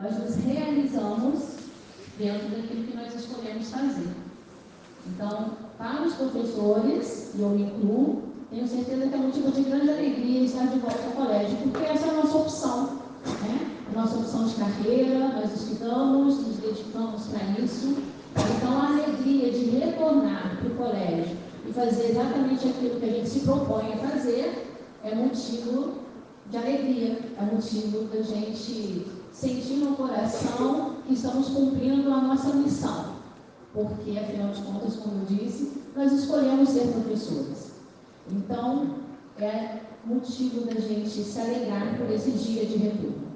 nós nos realizamos dentro daquilo que nós escolhemos fazer. Então, para os professores, e eu me incluo, tenho certeza que é motivo de grande alegria estar de volta ao colégio, porque essa é a nossa opção, né? A nossa opção de carreira, nós estudamos, nos dedicamos para isso. Então, a alegria de retornar para o colégio e fazer exatamente aquilo que a gente se propõe a fazer é motivo de alegria, é motivo da gente sentir no coração que estamos cumprindo a nossa missão. Porque, afinal de contas, como eu disse, nós escolhemos ser professores. Então, é motivo da gente se alegrar por esse dia de retorno.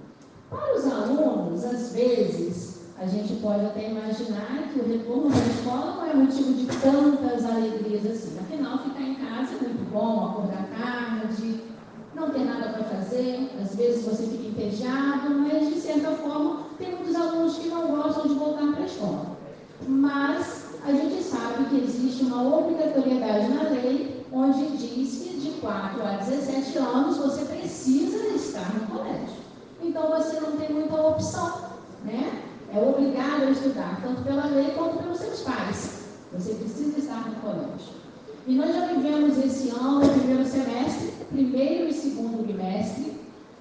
Para os alunos, às vezes, a gente pode até imaginar que o retorno da escola não é motivo de tantas alegrias assim. Afinal, ficar em casa é muito bom, acordar tarde, não ter nada para fazer, às vezes você fica entediado, mas de certa forma tem muitos alunos que não gostam de voltar para a escola. Mas a gente sabe que existe uma obrigatoriedade na lei onde diz que de 4 a 17 anos você precisa estar no colégio. Então você não tem muita opção, né? É obrigado a estudar, tanto pela lei quanto pelos seus pais. Você precisa estar no colégio. E nós já vivemos esse ano, primeiro semestre, primeiro e segundo bimestre,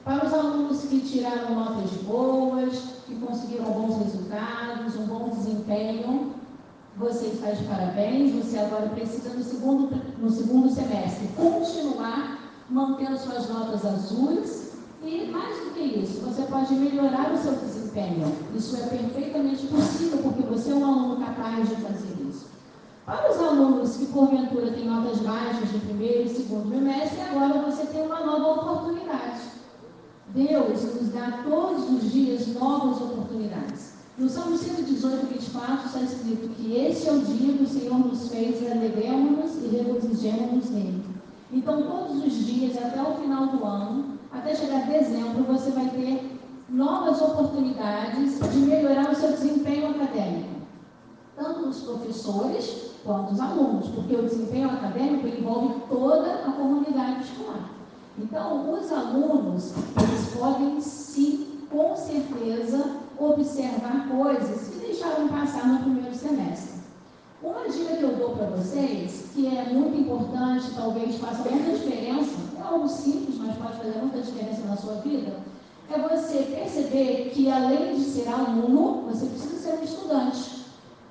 para os alunos que tiraram notas boas, que conseguiram bons resultados, um bom desempenho, você está de parabéns. Você agora precisa, no segundo, no segundo semestre, continuar mantendo suas notas azuis e, mais do que isso, você pode melhorar o seu desempenho. Isso é perfeitamente possível, porque você é um aluno capaz de fazer isso. Para os alunos que porventura têm notas baixas de primeiro e segundo bimestre, agora você tem uma nova oportunidade. Deus nos dá todos os dias novas oportunidades. No Salmo 118, 24 está escrito que este é o dia que o Senhor nos fez alegremos-nos e regozijemos-nos nele. Então, todos os dias, até o final do ano, até chegar dezembro, você vai ter novas oportunidades de melhorar o seu desempenho acadêmico tanto os professores quanto os alunos, porque o desempenho acadêmico envolve toda a comunidade escolar. Então, os alunos, eles podem sim, com certeza, observar coisas que deixaram passar no primeiro semestre. Uma dica que eu dou para vocês, que é muito importante, talvez faça muita diferença, é algo simples, mas pode fazer muita diferença na sua vida, é você perceber que além de ser aluno, você precisa ser um estudante.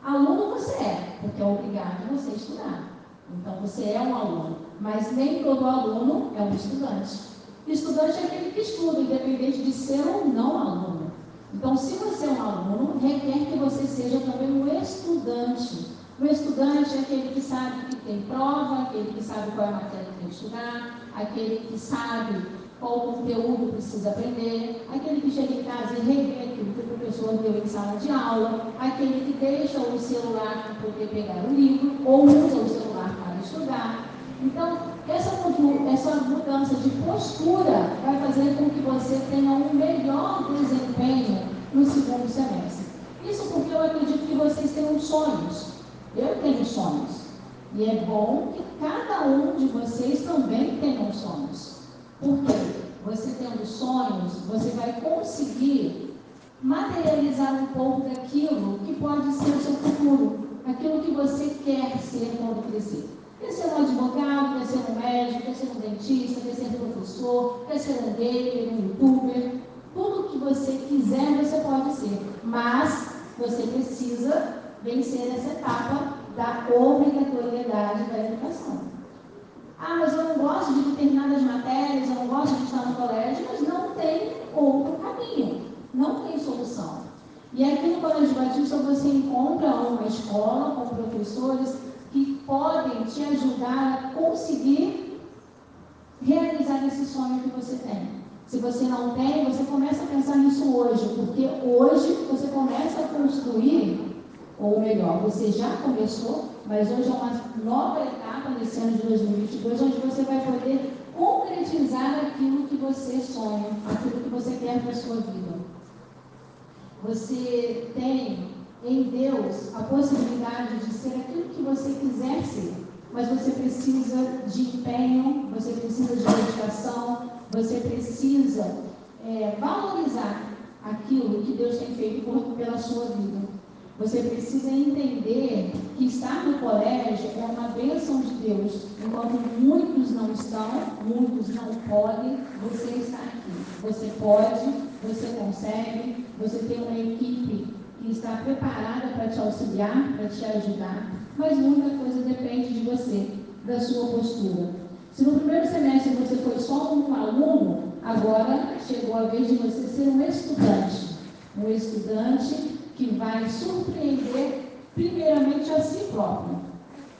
Aluno você é, porque é obrigado você a estudar. Então você é um aluno, mas nem todo aluno é um estudante. Estudante é aquele que estuda, independente de ser ou não aluno. Então, se você é um aluno, requer que você seja também um estudante. O estudante é aquele que sabe que tem prova, aquele que sabe qual é a matéria que tem que estudar, aquele que sabe qual conteúdo precisa aprender, aquele que chega em casa e revê aquilo que o professor deu em sala de aula, aquele que deixa o celular para poder pegar o livro ou usa o celular para estudar. Então, essa, essa mudança de postura vai fazer com que você tenha um melhor desempenho no segundo semestre. Isso porque eu acredito que vocês tenham sonhos. Eu tenho sonhos. E é bom que cada um de vocês também tenha sonhos. Porque você tendo sonhos, você vai conseguir materializar um pouco daquilo que pode ser o seu futuro, aquilo que você quer ser quando crescer. Quer ser um advogado, quer ser um médico, quer ser um dentista, quer ser um professor, quer ser um gamer, um youtuber. Tudo que você quiser, você pode ser. Mas você precisa vencer essa etapa da obrigatoriedade da educação. Ah, mas eu não gosto de determinadas matérias, eu não gosto de estar no colégio, mas não tem outro caminho, não tem solução. E aqui no Colégio Batista você encontra uma escola com professores podem te ajudar a conseguir realizar esse sonho que você tem. Se você não tem, você começa a pensar nisso hoje, porque hoje você começa a construir, ou melhor, você já começou mas hoje é uma nova etapa nesse ano de 2022, onde você vai poder concretizar aquilo que você sonha, aquilo que você quer para a sua vida. Você tem em Deus a possibilidade de ser aquilo que você quiser ser, mas você precisa de empenho, você precisa de dedicação, você precisa é, valorizar aquilo que Deus tem feito por, pela sua vida. Você precisa entender que estar no colégio é uma bênção de Deus. Enquanto muitos não estão, muitos não podem, você está aqui. Você pode, você consegue, você tem uma equipe que está preparada para te auxiliar, para te ajudar, mas muita coisa depende de você, da sua postura. Se no primeiro semestre você foi só um aluno, agora chegou a vez de você ser um estudante. Um estudante que vai surpreender primeiramente a si próprio.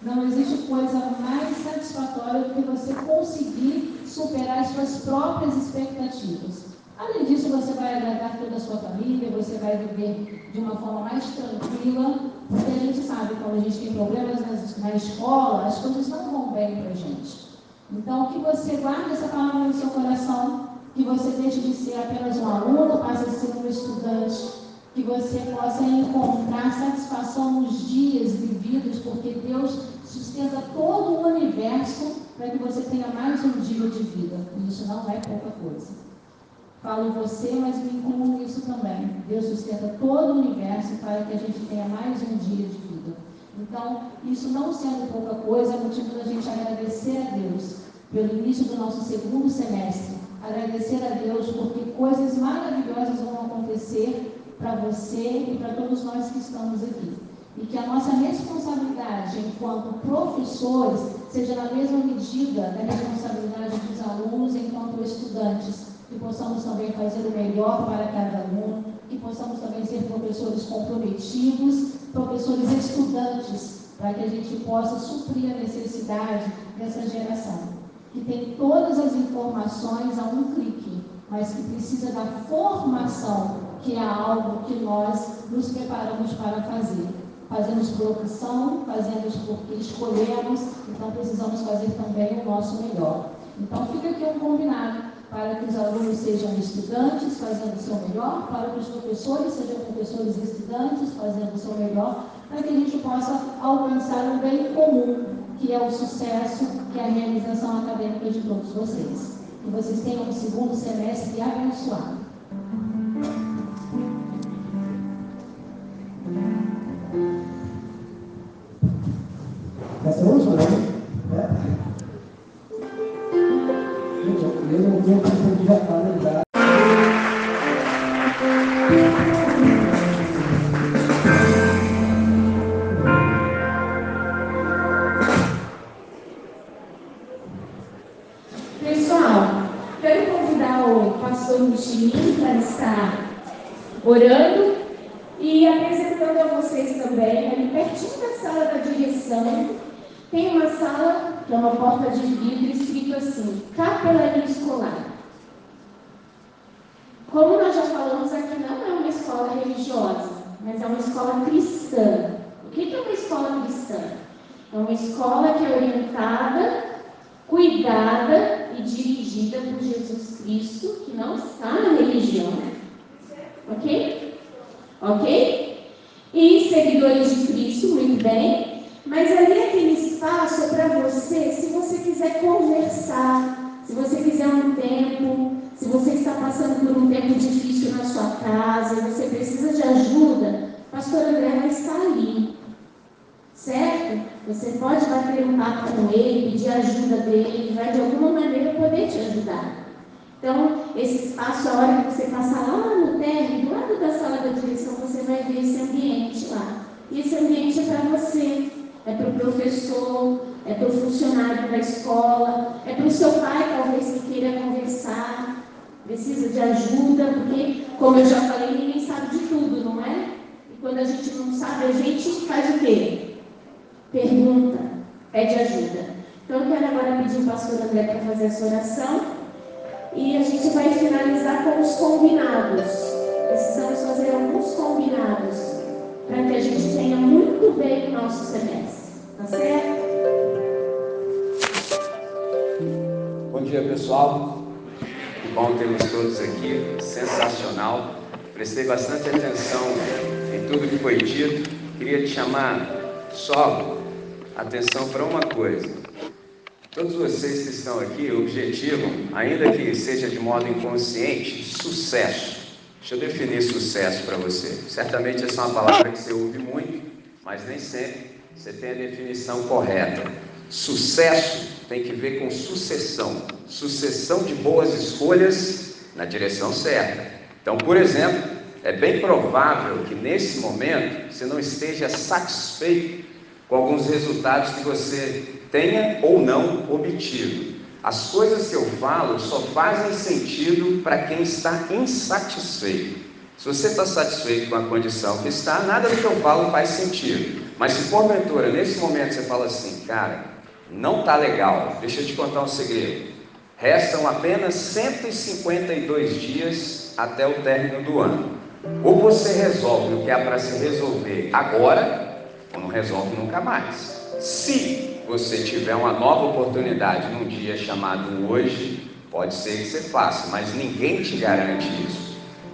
Não existe coisa mais satisfatória do que você conseguir superar as suas próprias expectativas. Além disso, você vai agradar toda a sua família, você vai viver de uma forma mais tranquila, porque a gente sabe quando a gente tem problemas na escola, as coisas não vão bem para a gente. Então, que você guarde essa palavra no seu coração, que você deixe de ser apenas um aluno, passe a ser um estudante que você possa encontrar satisfação nos dias vividos, porque Deus sustenta todo o universo para que você tenha mais um dia de vida. E isso não é pouca coisa. Falo você, mas me incluo nisso também. Deus sustenta todo o universo para que a gente tenha mais um dia de vida. Então, isso não sendo pouca coisa, é motivo da gente agradecer a Deus pelo início do nosso segundo semestre. Agradecer a Deus porque coisas maravilhosas vão acontecer para você e para todos nós que estamos aqui. E que a nossa responsabilidade enquanto professores seja na mesma medida da responsabilidade dos alunos enquanto estudantes. Que possamos também fazer o melhor para cada aluno, que possamos também ser professores comprometidos, professores estudantes, para que a gente possa suprir a necessidade dessa geração, que tem todas as informações a um clique, mas que precisa da formação que é algo que nós nos preparamos para fazer. Fazemos por opção, fazemos porque escolhemos, então precisamos fazer também o nosso melhor. Então fica aqui um combinado para que os alunos sejam estudantes, fazendo o seu melhor, para que os professores sejam professores estudantes, fazendo o seu melhor, para que a gente possa alcançar um bem comum, que é o sucesso, que é a realização acadêmica de todos vocês. Que vocês tenham um segundo semestre abençoado. Orando e apresentando a vocês também, ali pertinho da sala da direção, tem uma sala, que é uma porta de vidro, escrito assim, capelania escolar. Como nós já falamos aqui, não é uma escola religiosa, mas é uma escola cristã. O que é uma escola cristã? É uma escola que é orientada, cuidada e dirigida por Jesus Cristo, que não está na religião. Ok? Ok? E seguidores de Cristo, muito bem. Mas ali aquele espaço é para você, se você quiser conversar, se você quiser um tempo, se você está passando por um tempo difícil na sua casa, você precisa de ajuda, pastor André vai estar ali. Certo? Você pode bater um papo com ele, pedir ajuda dele, ele vai de alguma maneira poder te ajudar. Então, esse espaço, a hora que você passar lá no térreo, do lado da sala da direção, você vai ver esse ambiente lá. E esse ambiente é para você é para o professor, é para o funcionário da escola, é para o seu pai, talvez, que queira conversar, precisa de ajuda, porque, como eu já falei, ninguém sabe de tudo, não é? E quando a gente não sabe, a gente faz o quê? Pergunta, pede ajuda. Então, eu quero agora pedir o pastor André para fazer essa oração e a gente vai finalizar com os combinados. Precisamos fazer alguns combinados para que a gente tenha muito bem o nosso semestre. Tá certo? Bom dia, pessoal. Que bom termos todos aqui. Sensacional. Prestei bastante atenção em tudo que foi dito. Queria te chamar só atenção para uma coisa. Todos vocês que estão aqui objetivam, ainda que seja de modo inconsciente, sucesso. Deixa eu definir sucesso para você. Certamente essa é uma palavra que você ouve muito, mas nem sempre você tem a definição correta. Sucesso tem que ver com sucessão sucessão de boas escolhas na direção certa. Então, por exemplo, é bem provável que nesse momento você não esteja satisfeito com alguns resultados que você tenha ou não obtido. As coisas que eu falo só fazem sentido para quem está insatisfeito. Se você está satisfeito com a condição que está, nada do que eu falo faz sentido. Mas se porventura, nesse momento, você fala assim, cara, não está legal, deixa eu te contar um segredo. Restam apenas 152 dias até o término do ano. Ou você resolve o que há para se resolver agora, ou não resolve nunca mais. Se você tiver uma nova oportunidade num dia chamado hoje, pode ser que você faça, mas ninguém te garante isso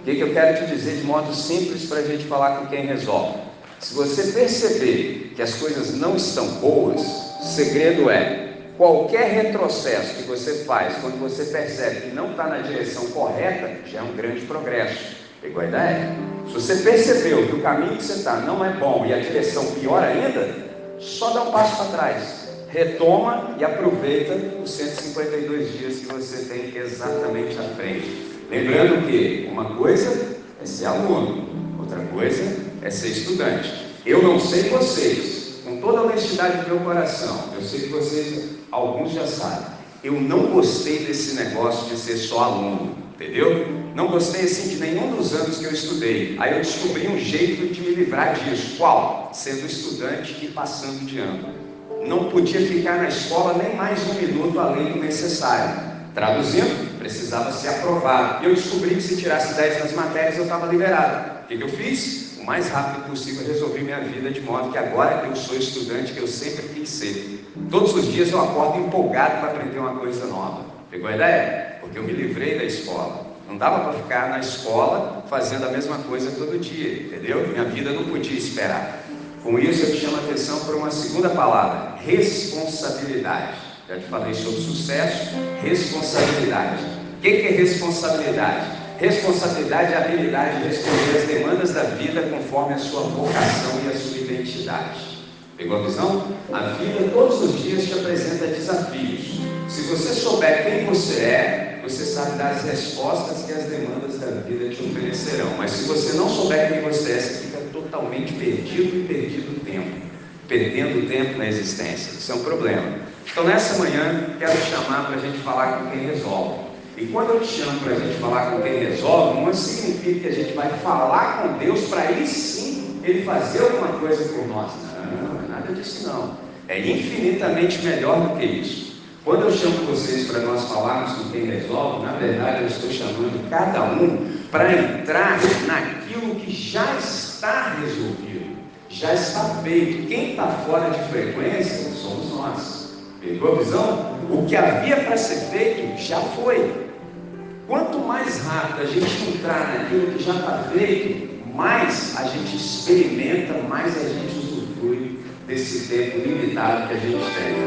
que, que eu quero te dizer de modo simples para a gente falar com quem resolve? Se você perceber que as coisas não estão boas, o segredo é qualquer retrocesso que você faz quando você percebe que não está na direção correta, já é um grande progresso. Pegou a ideia? Se você percebeu que o caminho que você está não é bom e a direção pior ainda, só dá um passo para trás. Retoma e aproveita os 152 dias que você tem exatamente à frente. Lembrando que uma coisa é ser aluno, outra coisa é ser estudante. Eu não sei vocês, com toda a honestidade do meu coração, eu sei que vocês, alguns já sabem, eu não gostei desse negócio de ser só aluno, entendeu? Não gostei assim de nenhum dos anos que eu estudei. Aí eu descobri um jeito de me livrar disso. Qual? Sendo estudante e passando de ano. Não podia ficar na escola nem mais um minuto além do necessário. Traduzindo, precisava ser aprovado. Eu descobri que se tirasse 10 nas matérias eu estava liberado. O que, que eu fiz? O mais rápido possível resolvi minha vida de modo que agora que eu sou estudante, que eu sempre quis ser. Todos os dias eu acordo empolgado para aprender uma coisa nova. Pegou a ideia? Porque eu me livrei da escola. Não dava para ficar na escola fazendo a mesma coisa todo dia, entendeu? Minha vida não podia esperar. Com isso eu te chamo a atenção para uma segunda palavra: responsabilidade. Já te falei sobre sucesso, responsabilidade. O que é responsabilidade? Responsabilidade é a habilidade de responder às demandas da vida conforme a sua vocação e a sua identidade. Pegou a visão? A vida todos os dias te apresenta desafios. Se você souber quem você é, você sabe dar as respostas que as demandas da vida te oferecerão. Mas se você não souber quem você é, você fica totalmente perdido e perdido tempo. Perdendo tempo na existência. Isso é um problema. Então, nessa manhã, quero te chamar para a gente falar com quem resolve. E quando eu te chamo para a gente falar com quem resolve, não significa que a gente vai falar com Deus para aí sim Ele fazer alguma coisa por nós. Não, não é nada disso não. É infinitamente melhor do que isso. Quando eu chamo vocês para nós falarmos com quem resolve, na verdade eu estou chamando cada um para entrar naquilo que já está resolvido, já está feito. Quem está fora de frequência somos nós. Pegou a visão? O que havia para ser feito já foi. Quanto mais rápido a gente entrar naquilo que já está feito, mais a gente experimenta, mais a gente usufrui desse tempo limitado que a gente tem.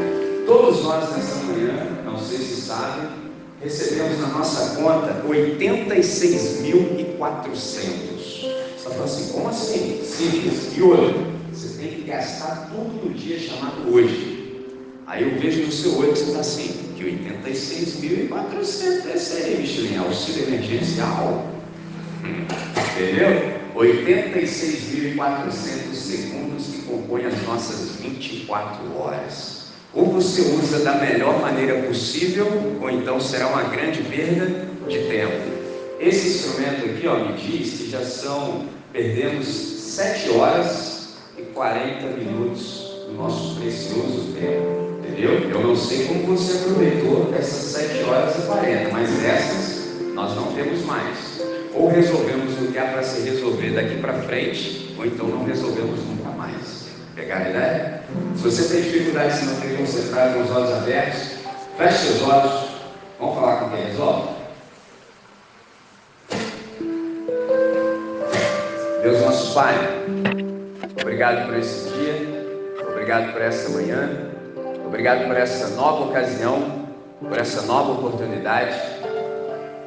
Todos nós nessa manhã, não sei se sabem, recebemos na nossa conta 86.400. Você falando assim, como assim? Simples. E hoje? Você tem que gastar tudo no dia chamado hoje. Aí eu vejo no seu olho que você está assim, que 86.400 deve ser Michelin, auxílio emergencial. Entendeu? 86.400 segundos que compõem as nossas 24 horas. Ou você usa da melhor maneira possível, ou então será uma grande perda de tempo. Esse instrumento aqui ó, me diz que já são, perdemos 7 horas e 40 minutos do nosso precioso tempo. Entendeu? Eu não sei como você aproveitou essas 7 horas e 40, mas essas nós não temos mais. Ou resolvemos o que há para se resolver daqui para frente, ou então não resolvemos nunca mais. Pegar a ideia? Se você tem dificuldade, se não tem concentrado com os olhos abertos, feche seus olhos. Vamos falar com quem resolve? Pai, obrigado por esse dia, obrigado por essa manhã. Obrigado por essa nova ocasião, por essa nova oportunidade,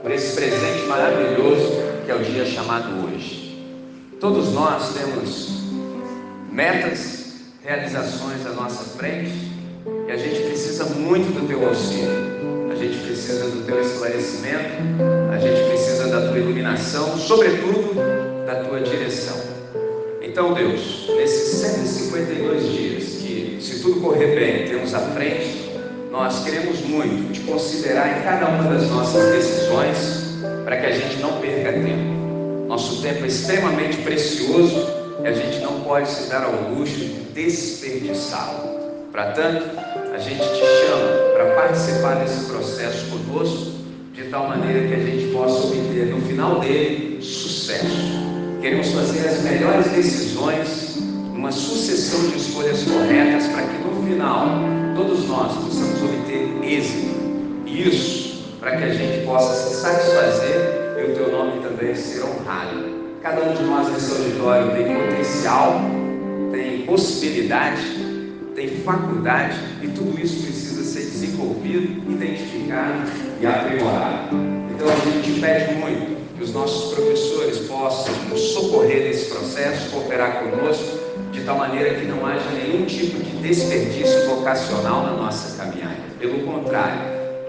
por esse presente maravilhoso que é o dia chamado hoje. Todos nós temos metas, realizações à nossa frente e a gente precisa muito do teu auxílio, a gente precisa do teu esclarecimento, a gente precisa da tua iluminação, sobretudo da tua direção. Então, Deus, nesses 152 dias, que se tudo correr bem, temos à frente, nós queremos muito te considerar em cada uma das nossas decisões, para que a gente não perca tempo. Nosso tempo é extremamente precioso e a gente não pode se dar ao luxo de desperdiçá-lo. Para tanto, a gente te chama para participar desse processo conosco, de tal maneira que a gente possa obter no final dele sucesso. Queremos fazer as melhores decisões, uma sucessão de escolhas corretas, para que no final todos nós possamos obter êxito. Isso para que a gente possa se satisfazer e o teu nome também ser honrado. Cada um de nós nesse auditório tem potencial, tem possibilidade tem faculdade e tudo isso precisa ser desenvolvido, identificado e aprimorado. Então a gente pede muito que os nossos professores possam nos socorrer nesse processo, cooperar conosco, de tal maneira que não haja nenhum tipo de desperdício vocacional na nossa caminhada. Pelo contrário,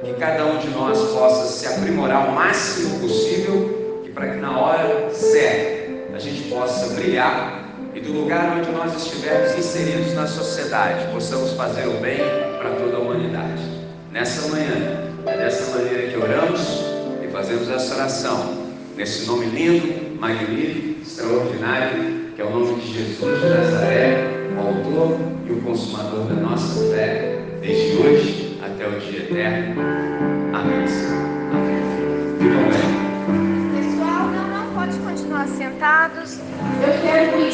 que cada um de nós possa se aprimorar o máximo possível e para que na hora certa a gente possa brilhar e do lugar onde nós estivermos inseridos na sociedade, possamos fazer o bem para toda a humanidade. Nessa manhã, é dessa maneira que oramos e fazemos essa oração, nesse nome lindo, magnífico, extraordinário, que é o nome de Jesus de Nazaré, o autor e o consumador da nossa fé, desde hoje até o dia eterno. Amém. Amém. Pessoal, não, não pode continuar sentados. Eu quero